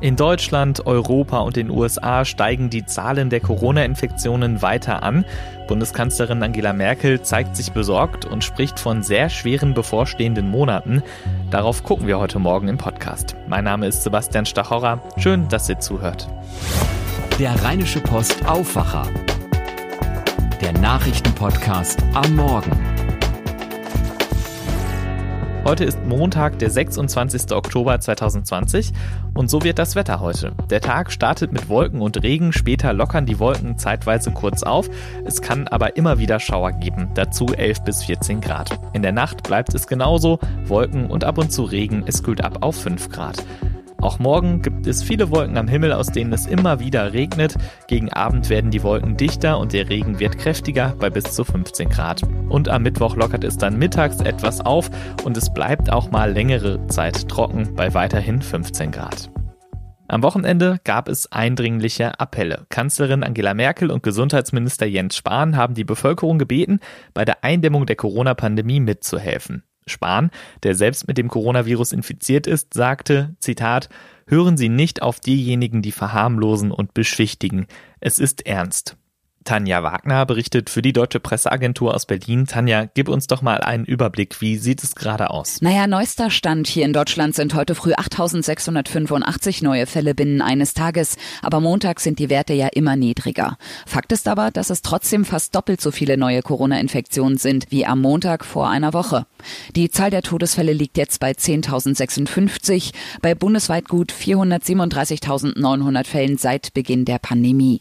In Deutschland, Europa und den USA steigen die Zahlen der Corona-Infektionen weiter an. Bundeskanzlerin Angela Merkel zeigt sich besorgt und spricht von sehr schweren bevorstehenden Monaten. Darauf gucken wir heute Morgen im Podcast. Mein Name ist Sebastian Stachorra. Schön, dass ihr zuhört. Der Rheinische Post Aufwacher. Der Nachrichtenpodcast am Morgen. Heute ist Montag, der 26. Oktober 2020 und so wird das Wetter heute. Der Tag startet mit Wolken und Regen, später lockern die Wolken zeitweise kurz auf. Es kann aber immer wieder Schauer geben, dazu 11 bis 14 Grad. In der Nacht bleibt es genauso, Wolken und ab und zu Regen, es kühlt ab auf 5 Grad. Auch morgen gibt es viele Wolken am Himmel, aus denen es immer wieder regnet. Gegen Abend werden die Wolken dichter und der Regen wird kräftiger bei bis zu 15 Grad. Und am Mittwoch lockert es dann mittags etwas auf und es bleibt auch mal längere Zeit trocken bei weiterhin 15 Grad. Am Wochenende gab es eindringliche Appelle. Kanzlerin Angela Merkel und Gesundheitsminister Jens Spahn haben die Bevölkerung gebeten, bei der Eindämmung der Corona-Pandemie mitzuhelfen. Spahn, der selbst mit dem Coronavirus infiziert ist, sagte, Zitat, Hören Sie nicht auf diejenigen, die verharmlosen und beschwichtigen. Es ist ernst. Tanja Wagner berichtet für die Deutsche Presseagentur aus Berlin. Tanja, gib uns doch mal einen Überblick. Wie sieht es gerade aus? Naja, neuester Stand hier in Deutschland sind heute früh 8685 neue Fälle binnen eines Tages. Aber Montag sind die Werte ja immer niedriger. Fakt ist aber, dass es trotzdem fast doppelt so viele neue Corona-Infektionen sind wie am Montag vor einer Woche. Die Zahl der Todesfälle liegt jetzt bei 10.056, bei bundesweit gut 437.900 Fällen seit Beginn der Pandemie.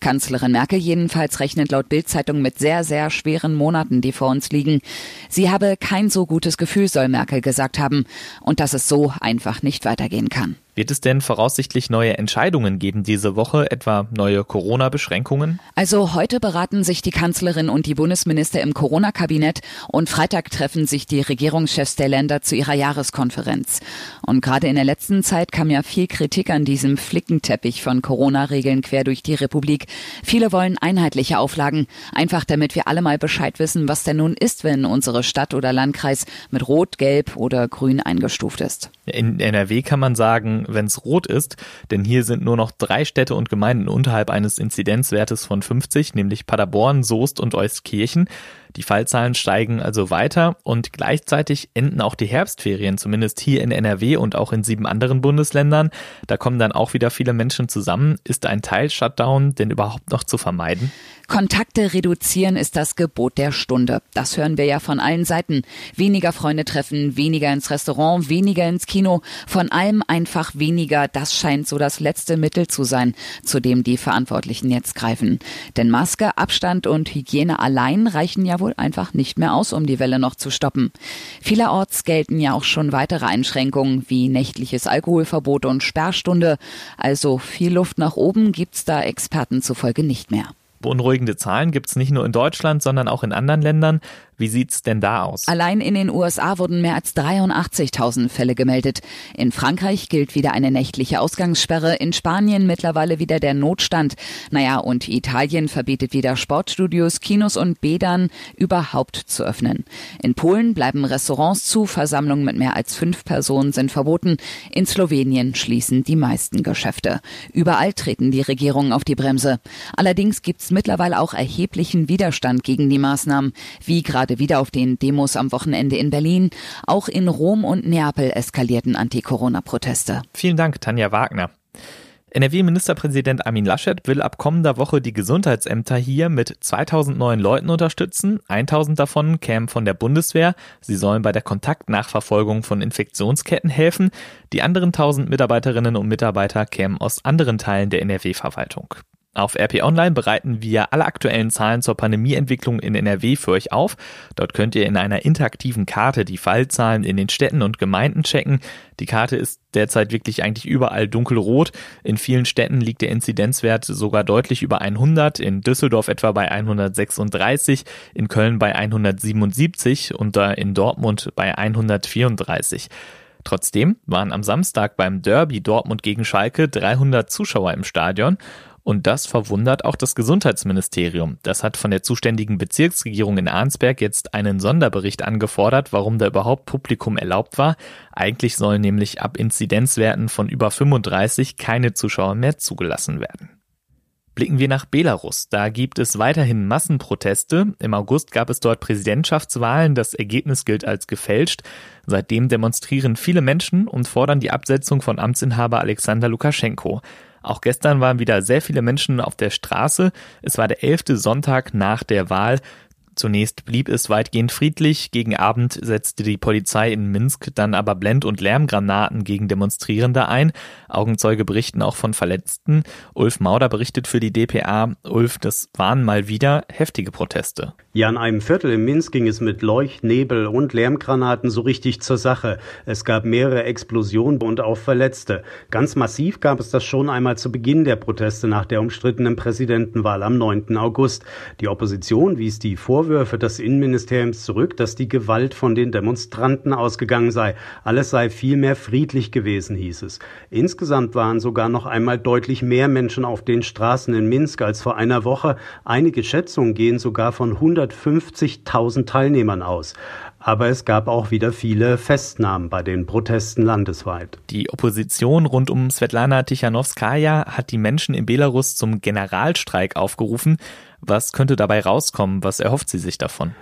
Kanzlerin Merkel jeden jedenfalls rechnet laut Bildzeitung mit sehr, sehr schweren Monaten, die vor uns liegen. Sie habe kein so gutes Gefühl, soll Merkel gesagt haben, und dass es so einfach nicht weitergehen kann. Wird es denn voraussichtlich neue Entscheidungen geben diese Woche, etwa neue Corona-Beschränkungen? Also heute beraten sich die Kanzlerin und die Bundesminister im Corona-Kabinett und Freitag treffen sich die Regierungschefs der Länder zu ihrer Jahreskonferenz. Und gerade in der letzten Zeit kam ja viel Kritik an diesem Flickenteppich von Corona-Regeln quer durch die Republik. Viele wollen einheitliche Auflagen, einfach damit wir alle mal Bescheid wissen, was denn nun ist, wenn unsere Stadt oder Landkreis mit Rot, Gelb oder Grün eingestuft ist. In NRW kann man sagen, wenn es rot ist, denn hier sind nur noch drei Städte und Gemeinden unterhalb eines Inzidenzwertes von 50, nämlich Paderborn, Soest und Euskirchen. Die Fallzahlen steigen also weiter und gleichzeitig enden auch die Herbstferien, zumindest hier in NRW und auch in sieben anderen Bundesländern. Da kommen dann auch wieder viele Menschen zusammen. Ist ein Teil-Shutdown denn überhaupt noch zu vermeiden? Kontakte reduzieren ist das Gebot der Stunde. Das hören wir ja von allen Seiten. Weniger Freunde treffen, weniger ins Restaurant, weniger ins Kino. Von allem einfach weniger. Das scheint so das letzte Mittel zu sein, zu dem die Verantwortlichen jetzt greifen. Denn Maske, Abstand und Hygiene allein reichen ja wohl einfach nicht mehr aus, um die Welle noch zu stoppen. Vielerorts gelten ja auch schon weitere Einschränkungen wie nächtliches Alkoholverbot und Sperrstunde. Also viel Luft nach oben gibt's da Experten zufolge nicht mehr. Beunruhigende Zahlen gibt es nicht nur in Deutschland, sondern auch in anderen Ländern. Wie sieht's denn da aus? Allein in den USA wurden mehr als 83.000 Fälle gemeldet. In Frankreich gilt wieder eine nächtliche Ausgangssperre, in Spanien mittlerweile wieder der Notstand. Naja, und Italien verbietet wieder Sportstudios, Kinos und Bädern überhaupt zu öffnen. In Polen bleiben Restaurants zu, Versammlungen mit mehr als fünf Personen sind verboten. In Slowenien schließen die meisten Geschäfte. Überall treten die Regierungen auf die Bremse. Allerdings gibt's mittlerweile auch erheblichen Widerstand gegen die Maßnahmen, wie gerade wieder auf den Demos am Wochenende in Berlin. Auch in Rom und Neapel eskalierten Anti-Corona-Proteste. Vielen Dank, Tanja Wagner. NRW-Ministerpräsident Armin Laschet will ab kommender Woche die Gesundheitsämter hier mit 2000 neuen Leuten unterstützen. 1000 davon kämen von der Bundeswehr. Sie sollen bei der Kontaktnachverfolgung von Infektionsketten helfen. Die anderen 1000 Mitarbeiterinnen und Mitarbeiter kämen aus anderen Teilen der NRW-Verwaltung. Auf RP Online bereiten wir alle aktuellen Zahlen zur Pandemieentwicklung in NRW für euch auf. Dort könnt ihr in einer interaktiven Karte die Fallzahlen in den Städten und Gemeinden checken. Die Karte ist derzeit wirklich eigentlich überall dunkelrot. In vielen Städten liegt der Inzidenzwert sogar deutlich über 100, in Düsseldorf etwa bei 136, in Köln bei 177 und in Dortmund bei 134. Trotzdem waren am Samstag beim Derby Dortmund gegen Schalke 300 Zuschauer im Stadion Und das verwundert auch das Gesundheitsministerium. Das hat von der zuständigen Bezirksregierung in Arnsberg jetzt einen Sonderbericht angefordert, warum da überhaupt Publikum erlaubt war. Eigentlich sollen nämlich ab Inzidenzwerten von über 35 keine Zuschauer mehr zugelassen werden. Blicken wir nach Belarus. Da gibt es weiterhin Massenproteste. Im August gab es dort Präsidentschaftswahlen. Das Ergebnis gilt als gefälscht. Seitdem demonstrieren viele Menschen und fordern die Absetzung von Amtsinhaber Alexander Lukaschenko. Auch gestern waren wieder sehr viele Menschen auf der Straße. Es war der elfte Sonntag nach der Wahl. Zunächst blieb es weitgehend friedlich, gegen Abend setzte die Polizei in Minsk dann aber Blend- und Lärmgranaten gegen Demonstrierende ein. Augenzeuge berichten auch von Verletzten. Ulf Mauder berichtet für die DPA. Ulf, das waren mal wieder heftige Proteste. Ja, in einem Viertel in Minsk ging es mit Leucht, Nebel und Lärmgranaten so richtig zur Sache. Es gab mehrere Explosionen und auch Verletzte. Ganz massiv gab es das schon einmal zu Beginn der Proteste nach der umstrittenen Präsidentenwahl am 9. August. Die Opposition wies die Vorwürfe des Innenministeriums zurück, dass die Gewalt von den Demonstranten ausgegangen sei. Alles sei vielmehr friedlich gewesen, hieß es. Insgesamt waren sogar noch einmal deutlich mehr Menschen auf den Straßen in Minsk als vor einer Woche. Einige Schätzungen gehen sogar von 100 150.000 Teilnehmern aus. Aber es gab auch wieder viele Festnahmen bei den Protesten landesweit. Die Opposition rund um Svetlana Tichanowskaja hat die Menschen in Belarus zum Generalstreik aufgerufen. Was könnte dabei rauskommen? Was erhofft sie sich davon?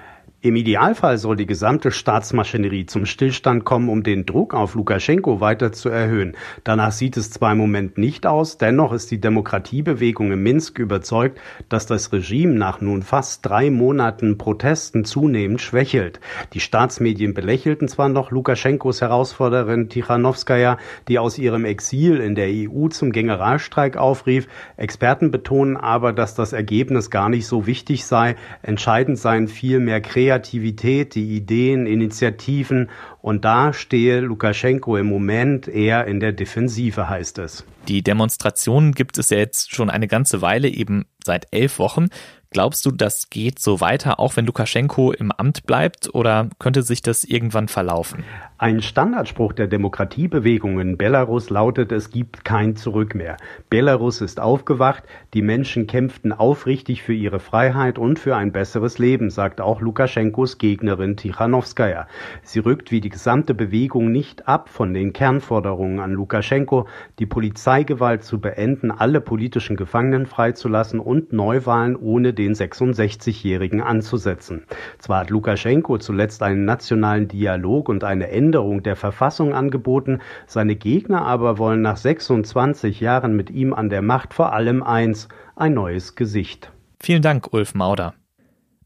Im Idealfall soll die gesamte Staatsmaschinerie zum Stillstand kommen, um den Druck auf Lukaschenko weiter zu erhöhen. Danach sieht es zwar im Moment nicht aus, dennoch ist die Demokratiebewegung in Minsk überzeugt, dass das Regime nach nun fast drei Monaten Protesten zunehmend schwächelt. Die Staatsmedien belächelten zwar noch Lukaschenkos Herausforderin Tichanowskaja, die aus ihrem Exil in der EU zum Generalstreik aufrief. Experten betonen aber, dass das Ergebnis gar nicht so wichtig sei. Entscheidend seien vielmehr Kreativität Kreativität, die Ideen, Initiativen. Und da stehe Lukaschenko im Moment eher in der Defensive, heißt es. Die Demonstrationen gibt es ja jetzt schon eine ganze Weile, eben seit elf Wochen. Glaubst du, das geht so weiter, auch wenn Lukaschenko im Amt bleibt, oder könnte sich das irgendwann verlaufen? Ein Standardspruch der Demokratiebewegung in Belarus lautet, es gibt kein Zurück mehr. Belarus ist aufgewacht, die Menschen kämpften aufrichtig für ihre Freiheit und für ein besseres Leben, sagt auch Lukaschenkos Gegnerin Tichanowskaja. Sie rückt wie die gesamte Bewegung nicht ab von den Kernforderungen an Lukaschenko, die Polizeigewalt zu beenden, alle politischen Gefangenen freizulassen und Neuwahlen ohne den 66-Jährigen anzusetzen. Zwar hat Lukaschenko zuletzt einen nationalen Dialog und eine Änderung der Verfassung angeboten, seine Gegner aber wollen nach 26 Jahren mit ihm an der Macht vor allem eins, ein neues Gesicht. Vielen Dank, Ulf Mauder.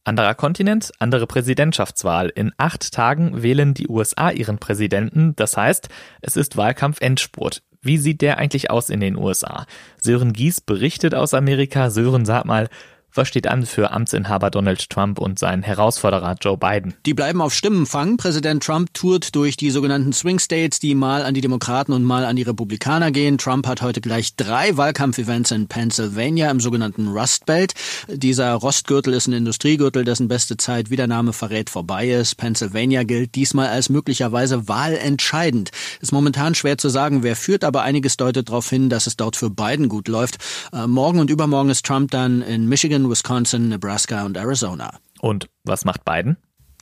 Anderer Kontinent, andere Präsidentschaftswahl. In acht Tagen wählen die USA ihren Präsidenten. Das heißt, es ist Wahlkampf-Endspurt. Wie sieht der eigentlich aus in den USA? Sören Gies berichtet aus Amerika. Sören, sag mal, was steht an für Amtsinhaber Donald Trump und seinen Herausforderer Joe Biden? Die bleiben auf Stimmenfang. Präsident Trump tourt durch die sogenannten Swing States, die mal an die Demokraten und mal an die Republikaner gehen. Trump hat heute gleich drei Wahlkampfevents in Pennsylvania im sogenannten Rust Belt. Dieser Rostgürtel ist ein Industriegürtel, dessen beste Zeit, wie der Name verrät, vorbei ist. Pennsylvania gilt diesmal als möglicherweise wahlentscheidend. Ist momentan schwer zu sagen, wer führt, aber einiges deutet darauf hin, dass es dort für Biden gut läuft. Äh, morgen und übermorgen ist Trump dann in Michigan, Wisconsin, Nebraska und Arizona. Und was macht Biden?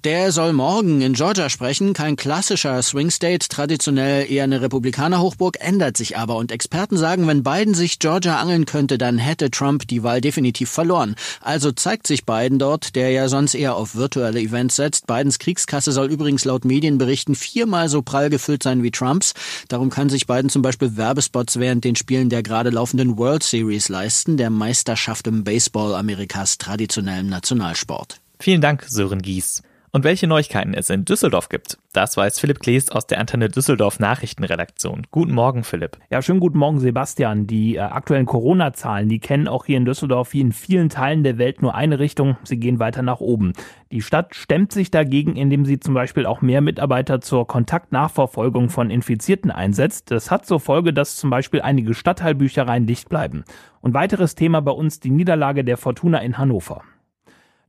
Der soll morgen in Georgia sprechen. Kein klassischer Swing State, traditionell eher eine Republikaner-Hochburg, ändert sich aber. Und Experten sagen, wenn Biden sich Georgia angeln könnte, dann hätte Trump die Wahl definitiv verloren. Also zeigt sich Biden dort, der ja sonst eher auf virtuelle Events setzt. Bidens Kriegskasse soll übrigens laut Medienberichten viermal so prall gefüllt sein wie Trumps. Darum kann sich Biden zum Beispiel Werbespots während den Spielen der gerade laufenden World Series leisten, der Meisterschaft im Baseball Amerikas traditionellem Nationalsport. Vielen Dank, Sören Gies. Und welche Neuigkeiten es in Düsseldorf gibt, das weiß Philipp Klees aus der Antenne Düsseldorf Nachrichtenredaktion. Guten Morgen, Philipp. Ja, schönen guten Morgen, Sebastian. Die äh, aktuellen Corona-Zahlen, die kennen auch hier in Düsseldorf wie in vielen Teilen der Welt nur eine Richtung. Sie gehen weiter nach oben. Die Stadt stemmt sich dagegen, indem sie zum Beispiel auch mehr Mitarbeiter zur Kontaktnachverfolgung von Infizierten einsetzt. Das hat zur Folge, dass zum Beispiel einige Stadtteilbüchereien dicht bleiben. Und weiteres Thema bei uns die Niederlage der Fortuna in Hannover.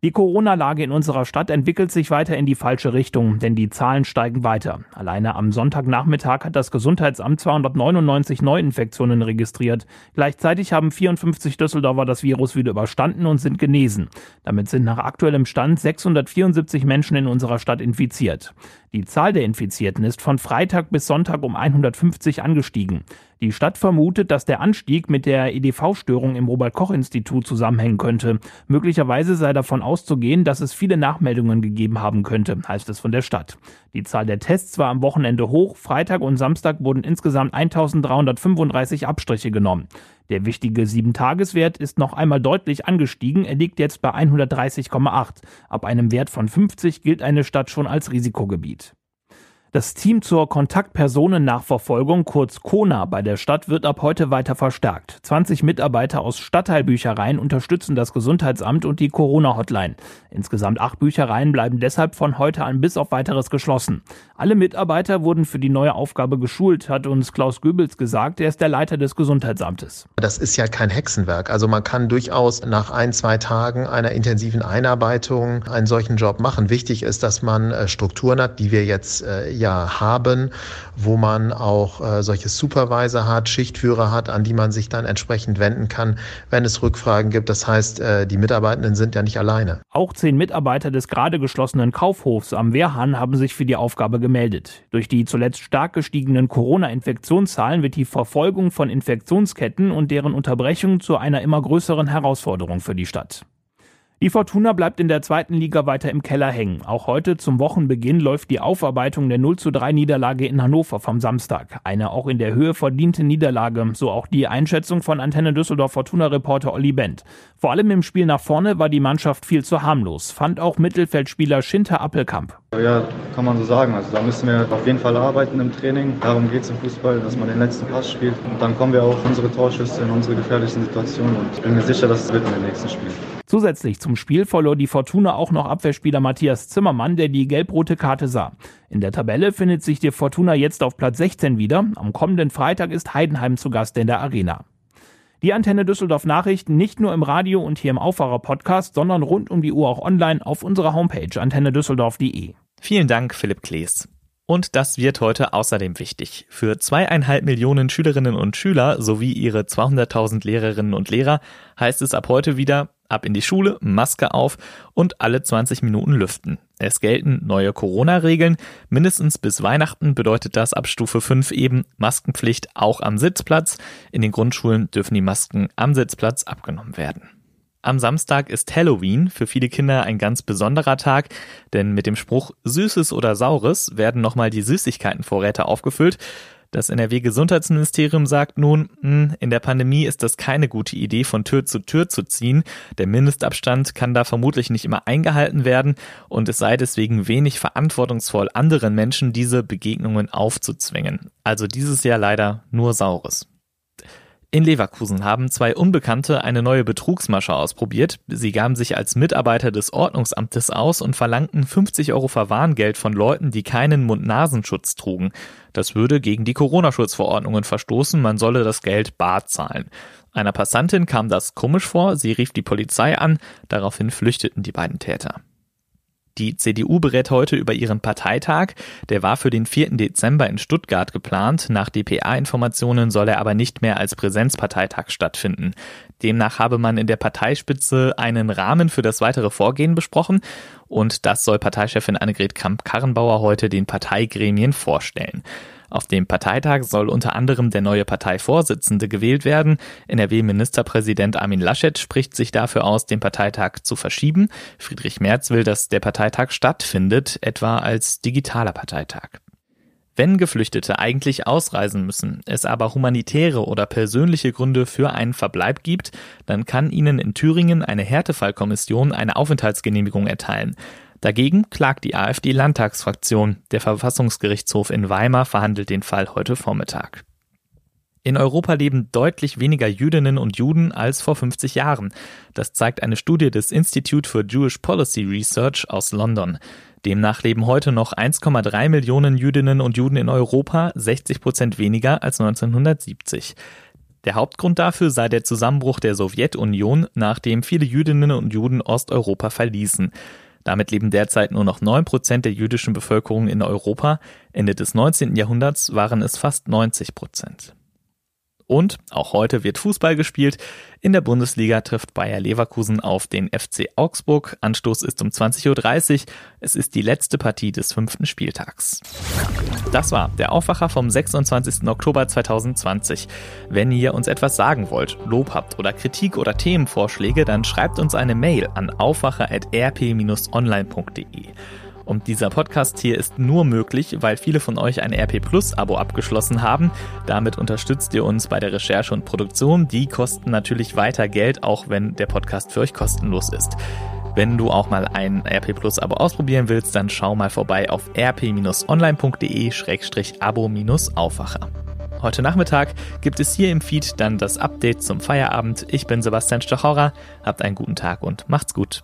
Die Corona-Lage in unserer Stadt entwickelt sich weiter in die falsche Richtung, denn die Zahlen steigen weiter. Alleine am Sonntagnachmittag hat das Gesundheitsamt 299 Neuinfektionen registriert. Gleichzeitig haben 54 Düsseldorfer das Virus wieder überstanden und sind genesen. Damit sind nach aktuellem Stand 674 Menschen in unserer Stadt infiziert. Die Zahl der Infizierten ist von Freitag bis Sonntag um 150 angestiegen. Die Stadt vermutet, dass der Anstieg mit der EDV-Störung im Robert-Koch-Institut zusammenhängen könnte. Möglicherweise sei davon auszugehen, dass es viele Nachmeldungen gegeben haben könnte, heißt es von der Stadt. Die Zahl der Tests war am Wochenende hoch. Freitag und Samstag wurden insgesamt 1335 Abstriche genommen. Der wichtige 7-Tages-Wert ist noch einmal deutlich angestiegen. Er liegt jetzt bei 130,8. Ab einem Wert von 50 gilt eine Stadt schon als Risikogebiet. Das Team zur Kontaktpersonennachverfolgung, kurz KONA, bei der Stadt wird ab heute weiter verstärkt. 20 Mitarbeiter aus Stadtteilbüchereien unterstützen das Gesundheitsamt und die Corona-Hotline. Insgesamt acht Büchereien bleiben deshalb von heute an bis auf weiteres geschlossen. Alle Mitarbeiter wurden für die neue Aufgabe geschult, hat uns Klaus Göbels gesagt. Er ist der Leiter des Gesundheitsamtes. Das ist ja kein Hexenwerk. Also man kann durchaus nach ein, zwei Tagen einer intensiven Einarbeitung einen solchen Job machen. Wichtig ist, dass man äh, Strukturen hat, die wir jetzt äh, ja haben, wo man auch äh, solche Supervisor hat, Schichtführer hat, an die man sich dann entsprechend wenden kann, wenn es Rückfragen gibt. Das heißt, äh, die Mitarbeitenden sind ja nicht alleine. Auch zehn Mitarbeiter des gerade geschlossenen Kaufhofs am Wehrhahn haben sich für die Aufgabe gemeldet. Durch die zuletzt stark gestiegenen Corona-Infektionszahlen wird die Verfolgung von Infektionsketten und deren Unterbrechung zu einer immer größeren Herausforderung für die Stadt. Die Fortuna bleibt in der zweiten Liga weiter im Keller hängen. Auch heute zum Wochenbeginn läuft die Aufarbeitung der 0 zu 3 Niederlage in Hannover vom Samstag. Eine auch in der Höhe verdiente Niederlage, so auch die Einschätzung von Antenne Düsseldorf Fortuna-Reporter Olli Bent. Vor allem im Spiel nach vorne war die Mannschaft viel zu harmlos, fand auch Mittelfeldspieler Schinter Appelkamp. Ja, kann man so sagen. Also da müssen wir auf jeden Fall arbeiten im Training. Darum geht es im Fußball, dass man den letzten Pass spielt. Und dann kommen wir auch unsere Torschüsse in unsere gefährlichen Situationen und ich bin mir sicher, dass es wird in den nächsten Spielen. Zusätzlich zum Spiel verlor die Fortuna auch noch Abwehrspieler Matthias Zimmermann, der die gelb-rote Karte sah. In der Tabelle findet sich die Fortuna jetzt auf Platz 16 wieder. Am kommenden Freitag ist Heidenheim zu Gast in der Arena. Die Antenne Düsseldorf Nachrichten nicht nur im Radio und hier im Aufwacher Podcast, sondern rund um die Uhr auch online auf unserer Homepage antennedüsseldorf.de. Vielen Dank, Philipp Klees. Und das wird heute außerdem wichtig. Für zweieinhalb Millionen Schülerinnen und Schüler sowie ihre 200.000 Lehrerinnen und Lehrer heißt es ab heute wieder ab in die Schule, Maske auf und alle 20 Minuten lüften. Es gelten neue Corona-Regeln. Mindestens bis Weihnachten bedeutet das ab Stufe 5 eben Maskenpflicht auch am Sitzplatz. In den Grundschulen dürfen die Masken am Sitzplatz abgenommen werden. Am Samstag ist Halloween für viele Kinder ein ganz besonderer Tag, denn mit dem Spruch Süßes oder Saures werden nochmal die Süßigkeitenvorräte aufgefüllt. Das NRW-Gesundheitsministerium sagt nun, hm, in der Pandemie ist das keine gute Idee, von Tür zu Tür zu ziehen. Der Mindestabstand kann da vermutlich nicht immer eingehalten werden und es sei deswegen wenig verantwortungsvoll, anderen Menschen diese Begegnungen aufzuzwingen. Also dieses Jahr leider nur Saures. In Leverkusen haben zwei Unbekannte eine neue Betrugsmasche ausprobiert. Sie gaben sich als Mitarbeiter des Ordnungsamtes aus und verlangten 50 Euro Verwarngeld von Leuten, die keinen Mund-Nasenschutz trugen. Das würde gegen die Corona-Schutzverordnungen verstoßen, man solle das Geld bar zahlen. Einer Passantin kam das komisch vor, sie rief die Polizei an, daraufhin flüchteten die beiden Täter. Die CDU berät heute über ihren Parteitag. Der war für den 4. Dezember in Stuttgart geplant. Nach dpa-Informationen soll er aber nicht mehr als Präsenzparteitag stattfinden. Demnach habe man in der Parteispitze einen Rahmen für das weitere Vorgehen besprochen und das soll Parteichefin Annegret Kramp-Karrenbauer heute den Parteigremien vorstellen. Auf dem Parteitag soll unter anderem der neue Parteivorsitzende gewählt werden. NRW-Ministerpräsident Armin Laschet spricht sich dafür aus, den Parteitag zu verschieben. Friedrich Merz will, dass der Parteitag stattfindet, etwa als digitaler Parteitag. Wenn Geflüchtete eigentlich ausreisen müssen, es aber humanitäre oder persönliche Gründe für einen Verbleib gibt, dann kann ihnen in Thüringen eine Härtefallkommission eine Aufenthaltsgenehmigung erteilen. Dagegen klagt die AfD-Landtagsfraktion. Der Verfassungsgerichtshof in Weimar verhandelt den Fall heute Vormittag. In Europa leben deutlich weniger Jüdinnen und Juden als vor 50 Jahren. Das zeigt eine Studie des Institute for Jewish Policy Research aus London. Demnach leben heute noch 1,3 Millionen Jüdinnen und Juden in Europa, 60 Prozent weniger als 1970. Der Hauptgrund dafür sei der Zusammenbruch der Sowjetunion, nachdem viele Jüdinnen und Juden Osteuropa verließen. Damit leben derzeit nur noch 9 Prozent der jüdischen Bevölkerung in Europa. Ende des 19. Jahrhunderts waren es fast 90 Prozent. Und auch heute wird Fußball gespielt. In der Bundesliga trifft Bayer Leverkusen auf den FC Augsburg. Anstoß ist um 20.30 Uhr. Es ist die letzte Partie des fünften Spieltags. Das war der Aufwacher vom 26. Oktober 2020. Wenn ihr uns etwas sagen wollt, Lob habt oder Kritik oder Themenvorschläge, dann schreibt uns eine Mail an aufwacher.rp-online.de. Und dieser Podcast hier ist nur möglich, weil viele von euch ein RP Plus Abo abgeschlossen haben. Damit unterstützt ihr uns bei der Recherche und Produktion. Die kosten natürlich weiter Geld, auch wenn der Podcast für euch kostenlos ist. Wenn du auch mal ein RP Plus Abo ausprobieren willst, dann schau mal vorbei auf rp-online.de-abo-aufwacher. Heute Nachmittag gibt es hier im Feed dann das Update zum Feierabend. Ich bin Sebastian Stachauer. Habt einen guten Tag und macht's gut.